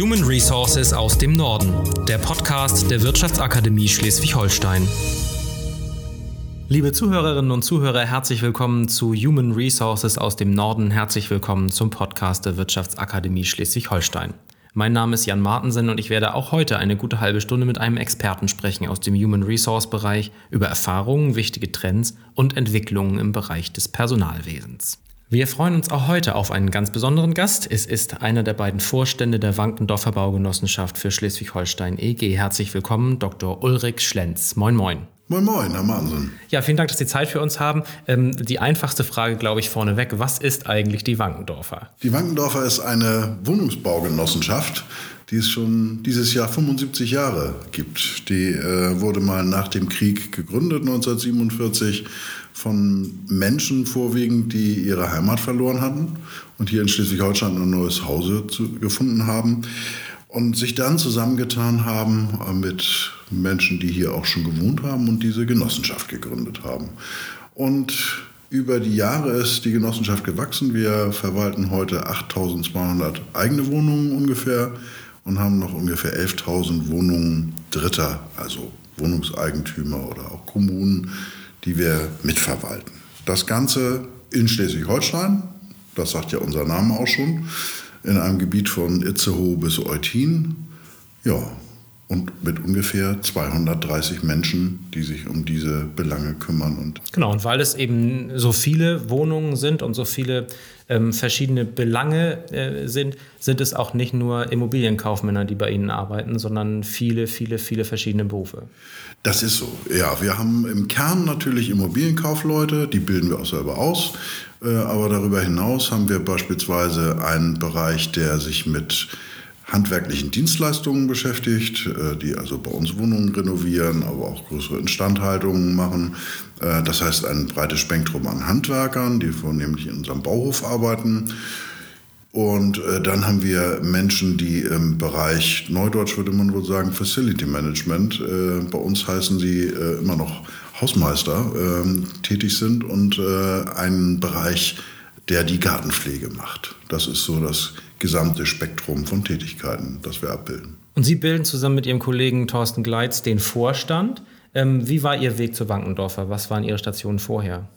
Human Resources aus dem Norden, der Podcast der Wirtschaftsakademie Schleswig-Holstein. Liebe Zuhörerinnen und Zuhörer, herzlich willkommen zu Human Resources aus dem Norden. Herzlich willkommen zum Podcast der Wirtschaftsakademie Schleswig-Holstein. Mein Name ist Jan Martensen und ich werde auch heute eine gute halbe Stunde mit einem Experten sprechen aus dem Human Resource Bereich über Erfahrungen, wichtige Trends und Entwicklungen im Bereich des Personalwesens. Wir freuen uns auch heute auf einen ganz besonderen Gast. Es ist einer der beiden Vorstände der Wankendorfer Baugenossenschaft für Schleswig-Holstein EG. Herzlich willkommen, Dr. Ulrich Schlenz. Moin, moin. Moin Moin, Herr Mansen. Ja, vielen Dank, dass Sie Zeit für uns haben. Ähm, die einfachste Frage, glaube ich, vorneweg. Was ist eigentlich die Wankendorfer? Die Wankendorfer ist eine Wohnungsbaugenossenschaft, die es schon dieses Jahr 75 Jahre gibt. Die äh, wurde mal nach dem Krieg gegründet, 1947 von Menschen vorwiegend, die ihre Heimat verloren hatten und hier in Schleswig-Holstein ein neues Hause zu, gefunden haben und sich dann zusammengetan haben mit Menschen, die hier auch schon gewohnt haben und diese Genossenschaft gegründet haben. Und über die Jahre ist die Genossenschaft gewachsen. Wir verwalten heute 8200 eigene Wohnungen ungefähr und haben noch ungefähr 11.000 Wohnungen Dritter, also Wohnungseigentümer oder auch Kommunen, die wir mitverwalten. Das Ganze in Schleswig-Holstein, das sagt ja unser Name auch schon, in einem Gebiet von Itzehoe bis Eutin. Ja, und mit ungefähr 230 Menschen, die sich um diese Belange kümmern. Und genau, und weil es eben so viele Wohnungen sind und so viele ähm, verschiedene Belange äh, sind, sind es auch nicht nur Immobilienkaufmänner, die bei Ihnen arbeiten, sondern viele, viele, viele verschiedene Berufe. Das ist so. Ja, wir haben im Kern natürlich Immobilienkaufleute, die bilden wir auch selber aus. Äh, aber darüber hinaus haben wir beispielsweise einen Bereich, der sich mit handwerklichen Dienstleistungen beschäftigt, äh, die also bei uns Wohnungen renovieren, aber auch größere Instandhaltungen machen. Äh, das heißt ein breites Spektrum an Handwerkern, die vornehmlich in unserem Bauhof arbeiten. Und äh, dann haben wir Menschen, die im Bereich, Neudeutsch würde man wohl sagen, Facility Management, bei uns heißen sie immer noch Hausmeister, ähm, tätig sind und einen Bereich, der die Gartenpflege macht. Das ist so das gesamte Spektrum von Tätigkeiten, das wir abbilden. Und Sie bilden zusammen mit Ihrem Kollegen Thorsten Gleitz den Vorstand. Ähm, wie war Ihr Weg zu Wankendorfer? Was waren Ihre Stationen vorher?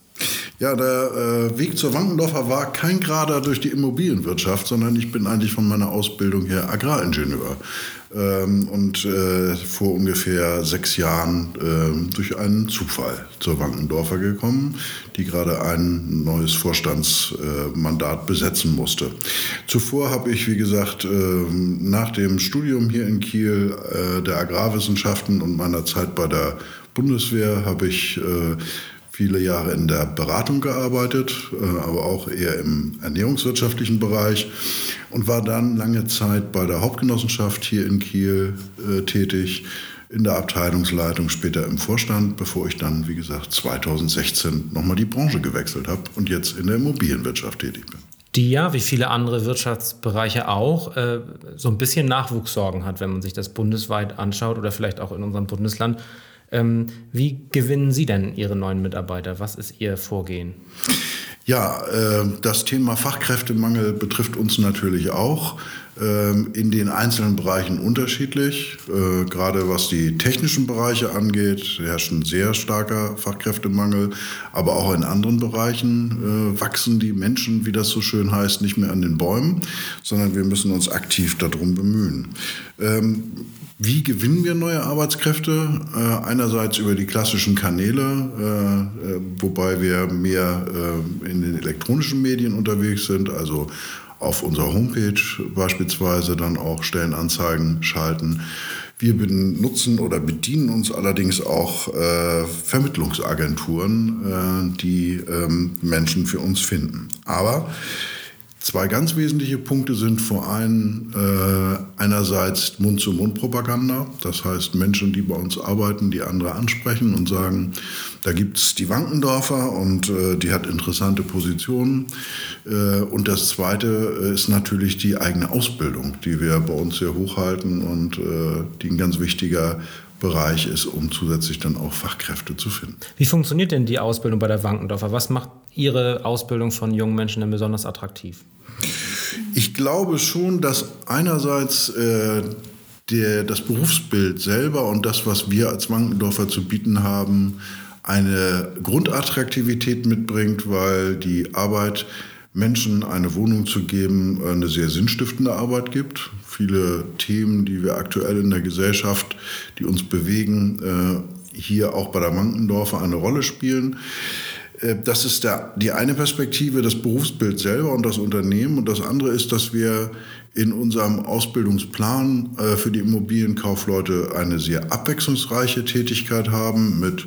Ja, der äh, Weg zur Wankendorfer war kein gerader durch die Immobilienwirtschaft, sondern ich bin eigentlich von meiner Ausbildung her Agraringenieur. Ähm, und äh, vor ungefähr sechs Jahren äh, durch einen Zufall zur Wankendorfer gekommen, die gerade ein neues Vorstandsmandat besetzen musste. Zuvor habe ich, wie gesagt, äh, nach dem Studium hier in Kiel äh, der Agrarwissenschaften und meiner Zeit bei der Bundeswehr habe ich äh, viele Jahre in der Beratung gearbeitet, äh, aber auch eher im ernährungswirtschaftlichen Bereich und war dann lange Zeit bei der Hauptgenossenschaft hier in Kiel äh, tätig, in der Abteilungsleitung, später im Vorstand, bevor ich dann, wie gesagt, 2016 nochmal die Branche gewechselt habe und jetzt in der Immobilienwirtschaft tätig bin die ja, wie viele andere Wirtschaftsbereiche auch, äh, so ein bisschen Nachwuchssorgen hat, wenn man sich das bundesweit anschaut oder vielleicht auch in unserem Bundesland. Ähm, wie gewinnen Sie denn Ihre neuen Mitarbeiter? Was ist Ihr Vorgehen? Ja, äh, das Thema Fachkräftemangel betrifft uns natürlich auch. Ähm, in den einzelnen Bereichen unterschiedlich. Äh, gerade was die technischen Bereiche angeht, herrscht ein sehr starker Fachkräftemangel. Aber auch in anderen Bereichen äh, wachsen die Menschen, wie das so schön heißt, nicht mehr an den Bäumen, sondern wir müssen uns aktiv darum bemühen. Ähm, wie gewinnen wir neue Arbeitskräfte? Äh, einerseits über die klassischen Kanäle, äh, wobei wir mehr äh, in den elektronischen Medien unterwegs sind, also auf unserer Homepage beispielsweise dann auch Stellenanzeigen schalten. Wir benutzen oder bedienen uns allerdings auch äh, Vermittlungsagenturen, äh, die ähm, Menschen für uns finden. Aber Zwei ganz wesentliche Punkte sind vor allem äh, einerseits Mund-zu-Mund-Propaganda, das heißt Menschen, die bei uns arbeiten, die andere ansprechen und sagen, da gibt es die Wankendorfer und äh, die hat interessante Positionen. Äh, und das Zweite äh, ist natürlich die eigene Ausbildung, die wir bei uns sehr hochhalten und äh, die ein ganz wichtiger Bereich ist, um zusätzlich dann auch Fachkräfte zu finden. Wie funktioniert denn die Ausbildung bei der Wankendorfer? Was macht Ihre Ausbildung von jungen Menschen denn besonders attraktiv? Ich glaube schon, dass einerseits äh, der, das Berufsbild selber und das, was wir als Wankendorfer zu bieten haben, eine Grundattraktivität mitbringt, weil die Arbeit Menschen eine Wohnung zu geben, eine sehr sinnstiftende Arbeit gibt. Viele Themen, die wir aktuell in der Gesellschaft, die uns bewegen, äh, hier auch bei der Mankendorfer eine Rolle spielen. Äh, das ist der, die eine Perspektive, das Berufsbild selber und das Unternehmen. Und das andere ist, dass wir in unserem Ausbildungsplan äh, für die Immobilienkaufleute eine sehr abwechslungsreiche Tätigkeit haben mit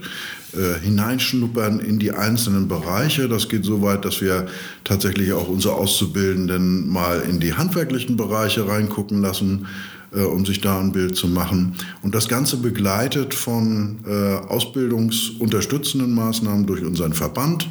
äh, Hineinschnuppern in die einzelnen Bereiche. Das geht so weit, dass wir tatsächlich auch unsere Auszubildenden mal in die handwerklichen Bereiche reingucken lassen, äh, um sich da ein Bild zu machen. Und das Ganze begleitet von äh, ausbildungsunterstützenden Maßnahmen durch unseren Verband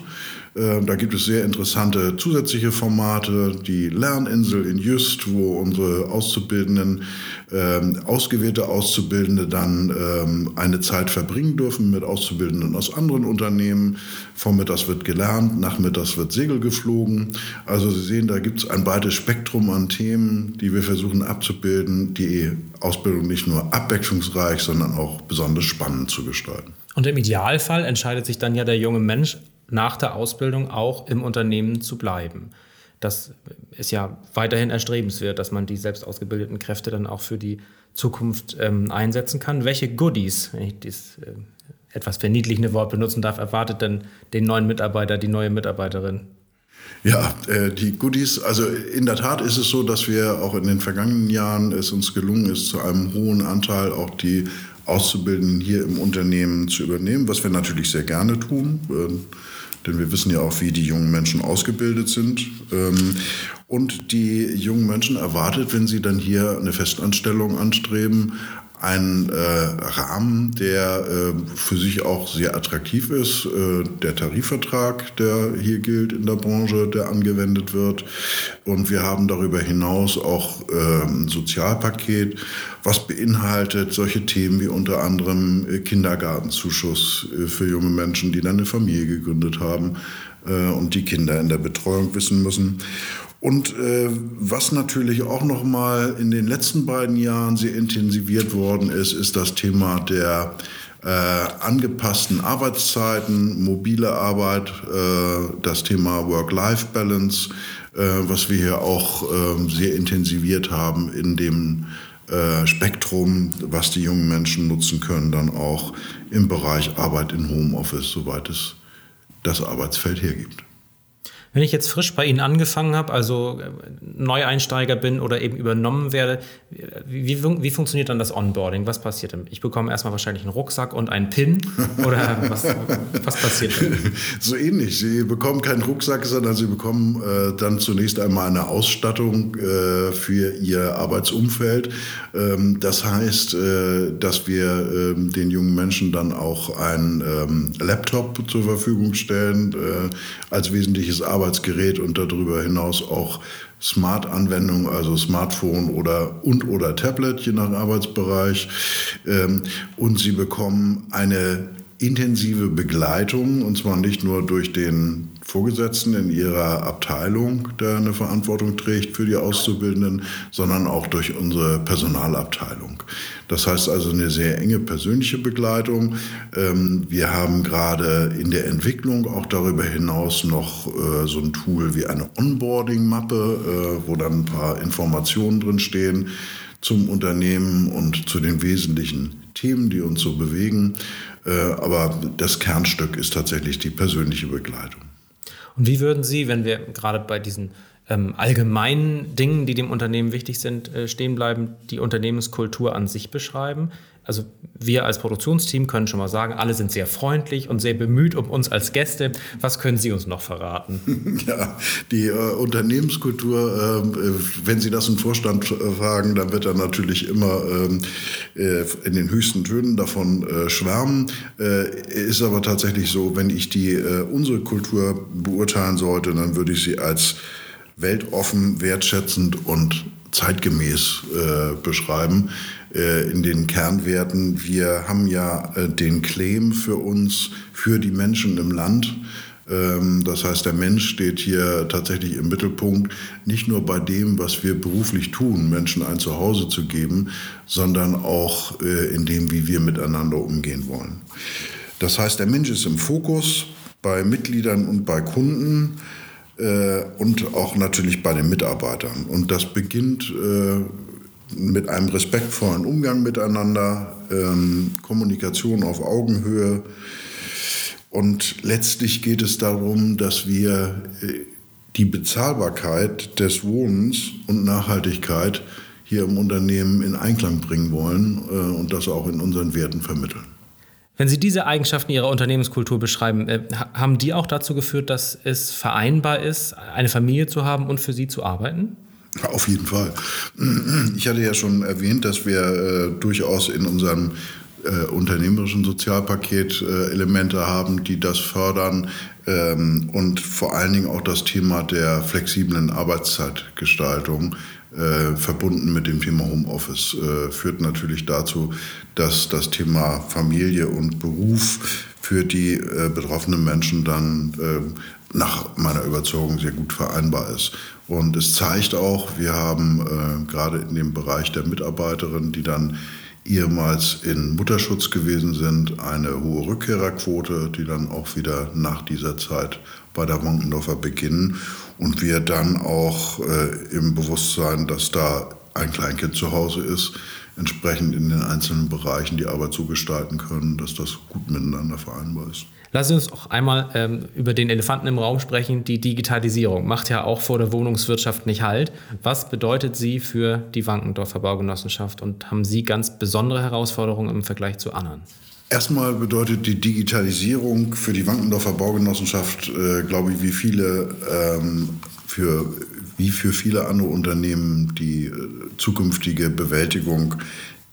da gibt es sehr interessante zusätzliche Formate, die Lerninsel in Just, wo unsere Auszubildenden, ähm, ausgewählte Auszubildende dann ähm, eine Zeit verbringen dürfen mit Auszubildenden aus anderen Unternehmen. Vormittags wird gelernt, nachmittags wird Segel geflogen. Also Sie sehen, da gibt es ein breites Spektrum an Themen, die wir versuchen abzubilden, die Ausbildung nicht nur abwechslungsreich, sondern auch besonders spannend zu gestalten. Und im Idealfall entscheidet sich dann ja der junge Mensch nach der Ausbildung auch im Unternehmen zu bleiben. Das ist ja weiterhin erstrebenswert, dass man die selbst ausgebildeten Kräfte dann auch für die Zukunft ähm, einsetzen kann. Welche Goodies, wenn ich dieses äh, etwas verniedlichende Wort benutzen darf, erwartet denn den neuen Mitarbeiter, die neue Mitarbeiterin? Ja, äh, die Goodies, also in der Tat ist es so, dass wir auch in den vergangenen Jahren es uns gelungen ist, zu einem hohen Anteil auch die Auszubildenden hier im Unternehmen zu übernehmen, was wir natürlich sehr gerne tun. Äh, denn wir wissen ja auch, wie die jungen Menschen ausgebildet sind. Ähm, und die jungen Menschen erwartet, wenn sie dann hier eine Festanstellung anstreben, ein äh, Rahmen, der äh, für sich auch sehr attraktiv ist. Äh, der Tarifvertrag, der hier gilt in der Branche, der angewendet wird. Und wir haben darüber hinaus auch ähm, ein Sozialpaket, was beinhaltet solche Themen wie unter anderem äh, Kindergartenzuschuss äh, für junge Menschen, die dann eine Familie gegründet haben äh, und die Kinder in der Betreuung wissen müssen. Und äh, was natürlich auch noch mal in den letzten beiden Jahren sehr intensiviert worden ist, ist das Thema der äh, angepassten Arbeitszeiten, mobile Arbeit, äh, das Thema Work-Life-Balance, äh, was wir hier auch ähm, sehr intensiviert haben in dem äh, Spektrum, was die jungen Menschen nutzen können, dann auch im Bereich Arbeit in Homeoffice, soweit es das Arbeitsfeld hergibt. Wenn ich jetzt frisch bei Ihnen angefangen habe, also äh, Neueinsteiger bin oder eben übernommen werde, wie, wie, wie funktioniert dann das Onboarding? Was passiert denn? Ich bekomme erstmal wahrscheinlich einen Rucksack und einen Pin oder was, was passiert denn? So ähnlich. Sie bekommen keinen Rucksack, sondern Sie bekommen äh, dann zunächst einmal eine Ausstattung äh, für Ihr Arbeitsumfeld. Ähm, das heißt, äh, dass wir ähm, den jungen Menschen dann auch einen ähm, Laptop zur Verfügung stellen äh, als wesentliches Arbeitsumfeld. Arbeitsgerät und darüber hinaus auch Smart-Anwendungen, also Smartphone oder und oder Tablet, je nach Arbeitsbereich. Ähm, und sie bekommen eine intensive Begleitung, und zwar nicht nur durch den Vorgesetzten in ihrer Abteilung, der eine Verantwortung trägt für die Auszubildenden, sondern auch durch unsere Personalabteilung. Das heißt also eine sehr enge persönliche Begleitung. Ähm, wir haben gerade in der Entwicklung auch darüber hinaus noch äh, so ein Tool wie eine Onboarding-Mappe, äh, wo dann ein paar Informationen drin stehen zum Unternehmen und zu den wesentlichen Themen, die uns so bewegen. Äh, aber das Kernstück ist tatsächlich die persönliche Begleitung. Und wie würden Sie, wenn wir gerade bei diesen ähm, allgemeinen Dingen, die dem Unternehmen wichtig sind, äh, stehen bleiben, die Unternehmenskultur an sich beschreiben? Also wir als Produktionsteam können schon mal sagen, alle sind sehr freundlich und sehr bemüht um uns als Gäste. Was können Sie uns noch verraten? Ja, die äh, Unternehmenskultur, ähm, äh, wenn Sie das im Vorstand äh, fragen, dann wird er natürlich immer ähm, äh, in den höchsten Tönen davon äh, schwärmen. ist aber tatsächlich so, wenn ich die unsere Kultur beurteilen sollte, dann würde ich sie als weltoffen, wertschätzend und zeitgemäß beschreiben. Äh, in den Kernwerten. Wir haben ja äh, den Claim für uns, für die Menschen im Land. Ähm, das heißt, der Mensch steht hier tatsächlich im Mittelpunkt, nicht nur bei dem, was wir beruflich tun, Menschen ein Zuhause zu geben, sondern auch äh, in dem, wie wir miteinander umgehen wollen. Das heißt, der Mensch ist im Fokus bei Mitgliedern und bei Kunden äh, und auch natürlich bei den Mitarbeitern. Und das beginnt äh, mit einem respektvollen Umgang miteinander, ähm, Kommunikation auf Augenhöhe. Und letztlich geht es darum, dass wir äh, die Bezahlbarkeit des Wohnens und Nachhaltigkeit hier im Unternehmen in Einklang bringen wollen äh, und das auch in unseren Werten vermitteln. Wenn Sie diese Eigenschaften Ihrer Unternehmenskultur beschreiben, äh, haben die auch dazu geführt, dass es vereinbar ist, eine Familie zu haben und für Sie zu arbeiten? Auf jeden Fall. Ich hatte ja schon erwähnt, dass wir äh, durchaus in unserem äh, unternehmerischen Sozialpaket äh, Elemente haben, die das fördern ähm, und vor allen Dingen auch das Thema der flexiblen Arbeitszeitgestaltung äh, verbunden mit dem Thema Homeoffice äh, führt natürlich dazu, dass das Thema Familie und Beruf für die äh, betroffenen Menschen dann äh, nach meiner Überzeugung sehr gut vereinbar ist. Und es zeigt auch, wir haben äh, gerade in dem Bereich der Mitarbeiterinnen, die dann ehemals in Mutterschutz gewesen sind, eine hohe Rückkehrerquote, die dann auch wieder nach dieser Zeit bei der Wankendorfer beginnen. Und wir dann auch äh, im Bewusstsein, dass da ein Kleinkind zu Hause ist, entsprechend in den einzelnen Bereichen die Arbeit so gestalten können, dass das gut miteinander vereinbar ist. Lassen Sie uns auch einmal ähm, über den Elefanten im Raum sprechen. Die Digitalisierung macht ja auch vor der Wohnungswirtschaft nicht Halt. Was bedeutet sie für die Wankendorfer Baugenossenschaft und haben Sie ganz besondere Herausforderungen im Vergleich zu anderen? Erstmal bedeutet die Digitalisierung für die Wankendorfer Baugenossenschaft, äh, glaube ich, wie viele ähm, für wie für viele andere Unternehmen die äh, zukünftige Bewältigung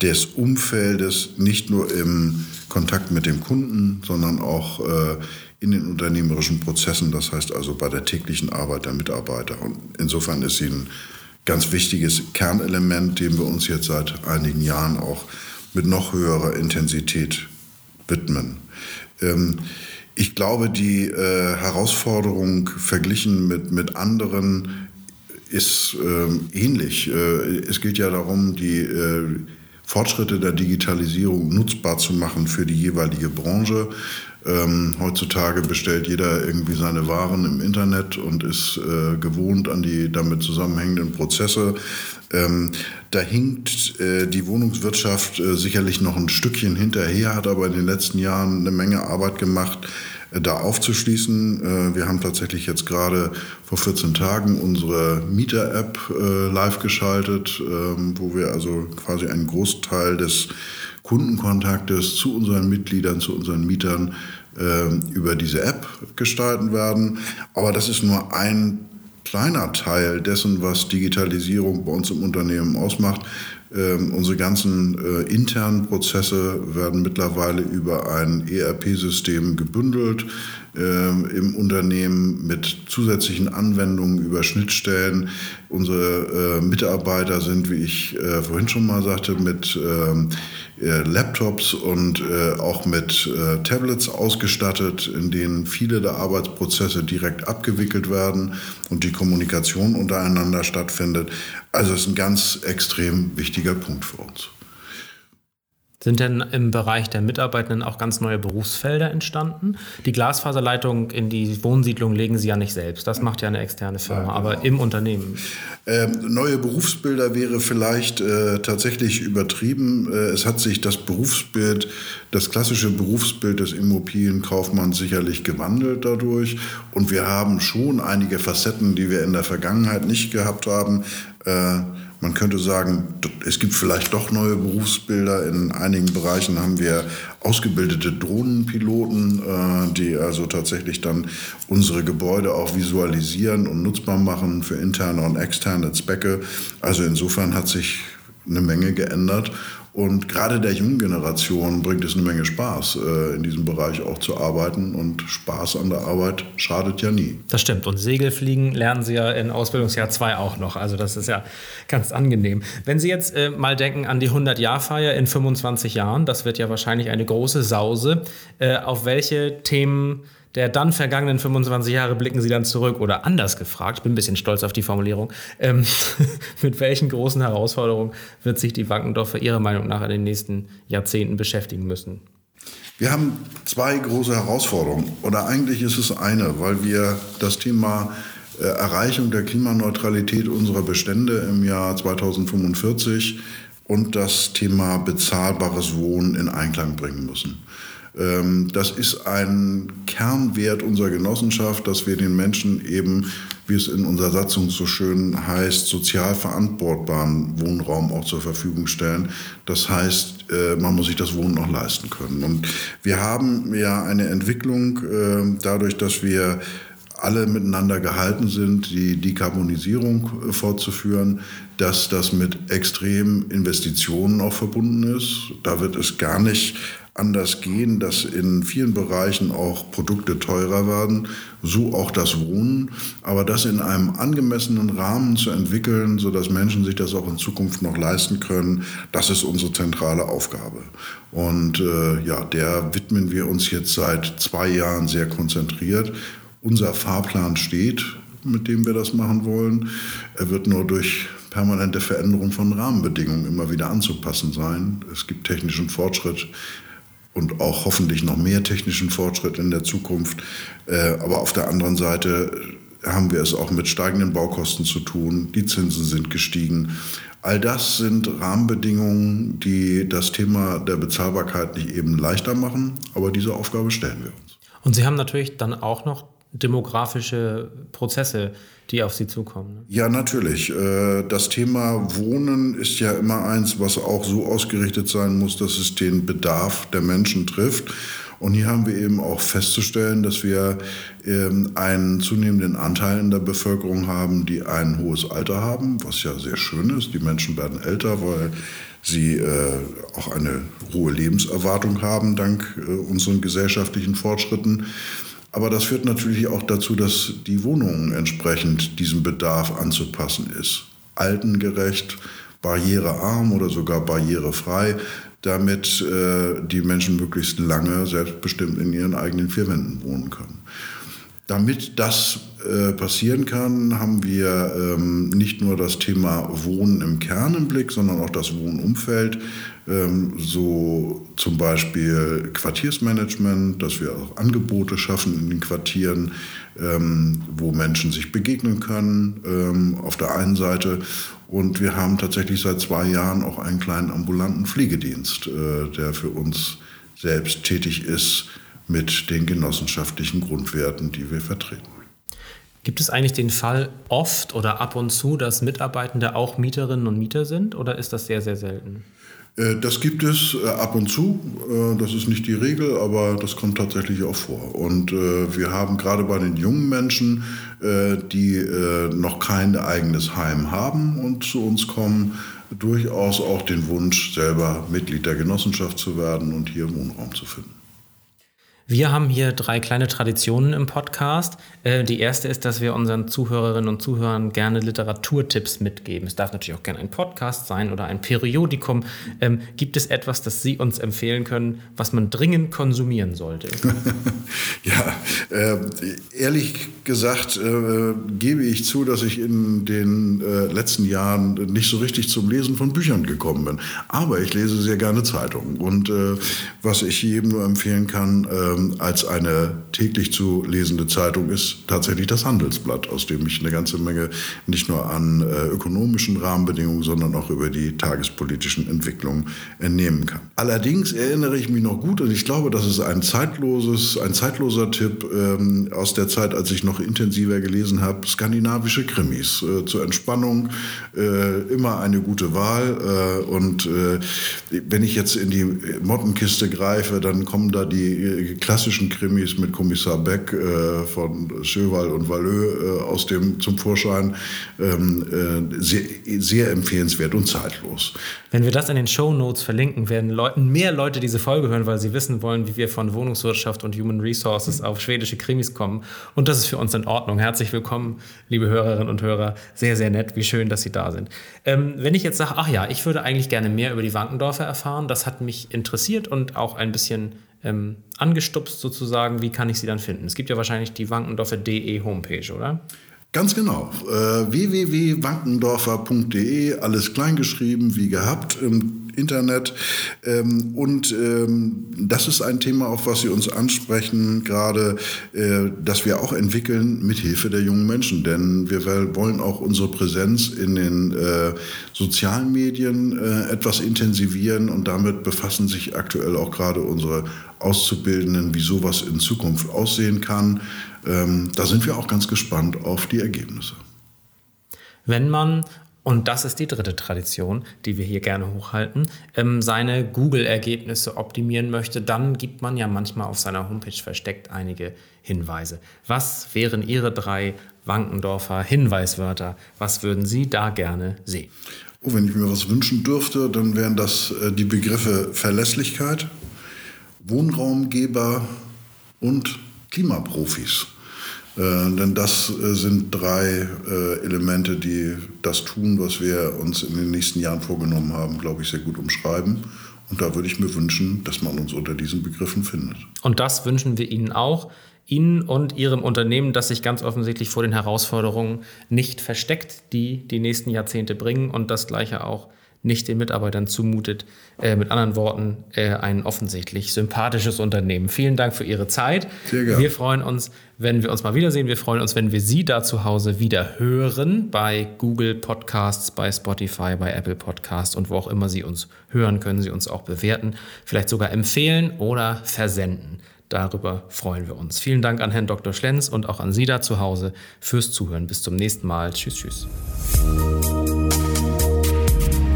des Umfeldes nicht nur im Kontakt mit dem Kunden, sondern auch äh, in den unternehmerischen Prozessen, das heißt also bei der täglichen Arbeit der Mitarbeiter. Und insofern ist sie ein ganz wichtiges Kernelement, dem wir uns jetzt seit einigen Jahren auch mit noch höherer Intensität widmen. Ähm, ich glaube, die äh, Herausforderung verglichen mit, mit anderen ist äh, ähnlich. Äh, es geht ja darum, die Fortschritte der Digitalisierung nutzbar zu machen für die jeweilige Branche. Ähm, heutzutage bestellt jeder irgendwie seine Waren im Internet und ist äh, gewohnt an die damit zusammenhängenden Prozesse. Ähm, da hinkt äh, die Wohnungswirtschaft äh, sicherlich noch ein Stückchen hinterher, hat aber in den letzten Jahren eine Menge Arbeit gemacht, da aufzuschließen. Äh, wir haben tatsächlich jetzt gerade vor 14 Tagen unsere Mieter-App äh, live geschaltet, ähm, wo wir also quasi einen Großteil des Kundenkontaktes zu unseren Mitgliedern, zu unseren Mietern ähm, über diese App gestalten werden. Aber das ist nur ein kleiner Teil dessen, was Digitalisierung bei uns im Unternehmen ausmacht. Ähm, unsere ganzen äh, internen Prozesse werden mittlerweile über ein ERP-System gebündelt ähm, im Unternehmen mit zusätzlichen Anwendungen über Schnittstellen. Unsere äh, Mitarbeiter sind, wie ich äh, vorhin schon mal sagte, mit ähm, äh, Laptops und äh, auch mit äh, Tablets ausgestattet, in denen viele der Arbeitsprozesse direkt abgewickelt werden und die Kommunikation untereinander stattfindet. Also ist ein ganz extrem wichtiger Punkt für uns. Sind denn im Bereich der Mitarbeitenden auch ganz neue Berufsfelder entstanden? Die Glasfaserleitung in die Wohnsiedlung legen Sie ja nicht selbst. Das macht ja eine externe Firma, ja, genau. aber im Unternehmen. Ähm, neue Berufsbilder wäre vielleicht äh, tatsächlich übertrieben. Äh, es hat sich das Berufsbild, das klassische Berufsbild des Immobilienkaufmanns sicherlich gewandelt dadurch. Und wir haben schon einige Facetten, die wir in der Vergangenheit nicht gehabt haben. Äh, man könnte sagen, es gibt vielleicht doch neue Berufsbilder. In einigen Bereichen haben wir ausgebildete Drohnenpiloten, äh, die also tatsächlich dann unsere Gebäude auch visualisieren und nutzbar machen für interne und externe Zwecke. Also insofern hat sich eine Menge geändert. Und gerade der jungen Generation bringt es eine Menge Spaß, äh, in diesem Bereich auch zu arbeiten. Und Spaß an der Arbeit schadet ja nie. Das stimmt. Und Segelfliegen lernen Sie ja in Ausbildungsjahr 2 auch noch. Also das ist ja ganz angenehm. Wenn Sie jetzt äh, mal denken an die 100-Jahr-Feier in 25 Jahren, das wird ja wahrscheinlich eine große Sause. Äh, auf welche Themen der dann vergangenen 25 Jahre blicken Sie dann zurück? Oder anders gefragt, ich bin ein bisschen stolz auf die Formulierung, ähm, mit welchen großen Herausforderungen wird sich die Wankendorfer Ihrer Meinung nach in den nächsten Jahrzehnten beschäftigen müssen? Wir haben zwei große Herausforderungen. Oder eigentlich ist es eine, weil wir das Thema äh, Erreichung der Klimaneutralität unserer Bestände im Jahr 2045 und das Thema bezahlbares Wohnen in Einklang bringen müssen. Ähm, das ist ein Kernwert unserer Genossenschaft, dass wir den Menschen eben, wie es in unserer Satzung so schön heißt, sozial verantwortbaren Wohnraum auch zur Verfügung stellen. Das heißt, äh, man muss sich das Wohnen auch leisten können. Und wir haben ja eine Entwicklung äh, dadurch, dass wir alle miteinander gehalten sind, die Dekarbonisierung äh, fortzuführen, dass das mit extremen Investitionen auch verbunden ist. Da wird es gar nicht anders gehen, dass in vielen Bereichen auch Produkte teurer werden, so auch das Wohnen, aber das in einem angemessenen Rahmen zu entwickeln, sodass Menschen sich das auch in Zukunft noch leisten können, das ist unsere zentrale Aufgabe. Und äh, ja, der widmen wir uns jetzt seit zwei Jahren sehr konzentriert. Unser Fahrplan steht, mit dem wir das machen wollen. Er wird nur durch permanente Veränderung von Rahmenbedingungen immer wieder anzupassen sein. Es gibt technischen Fortschritt und auch hoffentlich noch mehr technischen Fortschritt in der Zukunft. Äh, aber auf der anderen Seite haben wir es auch mit steigenden Baukosten zu tun. Die Zinsen sind gestiegen. All das sind Rahmenbedingungen, die das Thema der Bezahlbarkeit nicht eben leichter machen, aber diese Aufgabe stellen wir uns. Und Sie haben natürlich dann auch noch demografische Prozesse, die auf Sie zukommen. Ne? Ja, natürlich. Äh, das Thema Wohnen ist ja immer eins, was auch so ausgerichtet sein muss, dass es den Bedarf der Menschen trifft. Und hier haben wir eben auch festzustellen, dass wir ähm, einen zunehmenden Anteil in der Bevölkerung haben, die ein hohes Alter haben, was ja sehr schön ist. Die Menschen werden älter, weil sie äh, auch eine hohe Lebenserwartung haben dank äh, unseren gesellschaftlichen Fortschritten. Aber das führt natürlich auch dazu, dass die Wohnung entsprechend diesem Bedarf anzupassen ist. Altengerecht, barrierearm oder sogar barrierefrei, damit äh, die Menschen möglichst lange selbstbestimmt in ihren eigenen vier Wänden wohnen können. Damit das äh, passieren kann, haben wir ähm, nicht nur das Thema Wohnen im Kern im Blick, sondern auch das Wohnumfeld. Ähm, so zum Beispiel Quartiersmanagement, dass wir auch Angebote schaffen in den Quartieren, ähm, wo Menschen sich begegnen können, ähm, auf der einen Seite. Und wir haben tatsächlich seit zwei Jahren auch einen kleinen ambulanten Pflegedienst, äh, der für uns selbst tätig ist mit den genossenschaftlichen Grundwerten, die wir vertreten. Gibt es eigentlich den Fall oft oder ab und zu, dass Mitarbeitende auch Mieterinnen und Mieter sind oder ist das sehr, sehr selten? Äh, das gibt es äh, ab und zu. Äh, das ist nicht die Regel, aber das kommt tatsächlich auch vor. Und wir haben gerade bei den jungen Menschen, die noch kein eigenes Heim haben und zu uns kommen, durchaus auch den Wunsch, selber Mitglied der Genossenschaft zu werden und hier Wohnraum zu finden. Wir haben hier drei kleine Traditionen im Podcast. Äh, die erste ist, dass wir unseren Zuhörerinnen und Zuhörern gerne Literaturtipps mitgeben. Es darf natürlich auch gerne ein Podcast sein oder ein Periodikum. Ähm, gibt es etwas, das Sie uns empfehlen können, was man dringend konsumieren sollte? ja, äh, ehrlich gesagt äh, gebe ich zu, dass ich in den letzten Jahren nicht so richtig zum Lesen von Büchern gekommen bin. Aber ich lese sehr gerne Zeitungen. Und was ich jedem nur empfehlen kann, äh, ähm, als eine täglich zu lesende Zeitung ist tatsächlich das Handelsblatt, aus dem ich eine ganze Menge nicht nur an äh, ökonomischen Rahmenbedingungen, sondern auch über die tagespolitischen Entwicklungen entnehmen kann. Allerdings erinnere ich mich noch gut und ich glaube, das ist ein zeitloses, ein zeitloser Tipp ähm, aus der Zeit, als ich noch intensiver gelesen habe, skandinavische Krimis äh, zur Entspannung äh, immer eine gute Wahl äh, und äh, wenn ich jetzt in die Mottenkiste greife, dann kommen da die äh, klassischen Krimis mit Kommissar Beck äh, von Schöwal und Valleux äh, aus dem zum Vorschein ähm, äh, sehr, sehr, empfehlenswert und zeitlos. Wenn wir das in den Show Notes verlinken, werden Leuten, mehr Leute diese Folge hören, weil sie wissen wollen, wie wir von Wohnungswirtschaft und Human Resources auf schwedische Krimis kommen. Und das ist für uns in Ordnung. Herzlich willkommen, liebe Hörerinnen und Hörer. Sehr, sehr nett. Wie schön, dass Sie da sind. Ähm, wenn ich jetzt sage, ach ja, ich würde eigentlich gerne mehr über die Wankendorfer erfahren, das hat mich interessiert und auch ein bisschen ähm, angestupst sozusagen. Wie kann ich sie dann finden? Es gibt ja wahrscheinlich die wankendorfer.de Homepage, oder? Ganz genau. Äh, www.wankendorfer.de, alles kleingeschrieben, wie gehabt im Internet. Ähm, und ähm, das ist ein Thema, auf was Sie uns ansprechen, gerade, äh, das wir auch entwickeln mit Hilfe der jungen Menschen. Denn wir wollen auch unsere Präsenz in den äh, sozialen Medien äh, etwas intensivieren und damit befassen sich aktuell auch gerade unsere Auszubildenden, wie sowas in Zukunft aussehen kann. Ähm, da sind wir auch ganz gespannt auf die Ergebnisse. Wenn man und das ist die dritte Tradition, die wir hier gerne hochhalten, ähm, seine Google-Ergebnisse optimieren möchte, dann gibt man ja manchmal auf seiner Homepage versteckt einige Hinweise. Was wären Ihre drei Wankendorfer Hinweiswörter? Was würden Sie da gerne sehen? Oh, wenn ich mir was wünschen dürfte, dann wären das äh, die Begriffe Verlässlichkeit, Wohnraumgeber und Klimaprofis. Äh, denn das äh, sind drei äh, Elemente, die das tun, was wir uns in den nächsten Jahren vorgenommen haben, glaube ich, sehr gut umschreiben. Und da würde ich mir wünschen, dass man uns unter diesen Begriffen findet. Und das wünschen wir Ihnen auch. Ihnen und Ihrem Unternehmen, das sich ganz offensichtlich vor den Herausforderungen nicht versteckt, die die nächsten Jahrzehnte bringen und das Gleiche auch nicht den Mitarbeitern zumutet. Äh, mit anderen Worten, äh, ein offensichtlich sympathisches Unternehmen. Vielen Dank für Ihre Zeit. Sehr gerne. Wir freuen uns, wenn wir uns mal wiedersehen. Wir freuen uns, wenn wir Sie da zu Hause wieder hören bei Google Podcasts, bei Spotify, bei Apple Podcasts und wo auch immer Sie uns hören, können Sie uns auch bewerten, vielleicht sogar empfehlen oder versenden. Darüber freuen wir uns. Vielen Dank an Herrn Dr. Schlenz und auch an Sie da zu Hause fürs Zuhören. Bis zum nächsten Mal. Tschüss, tschüss.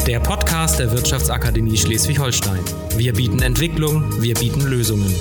Der Podcast der Wirtschaftsakademie Schleswig-Holstein. Wir bieten Entwicklung, wir bieten Lösungen.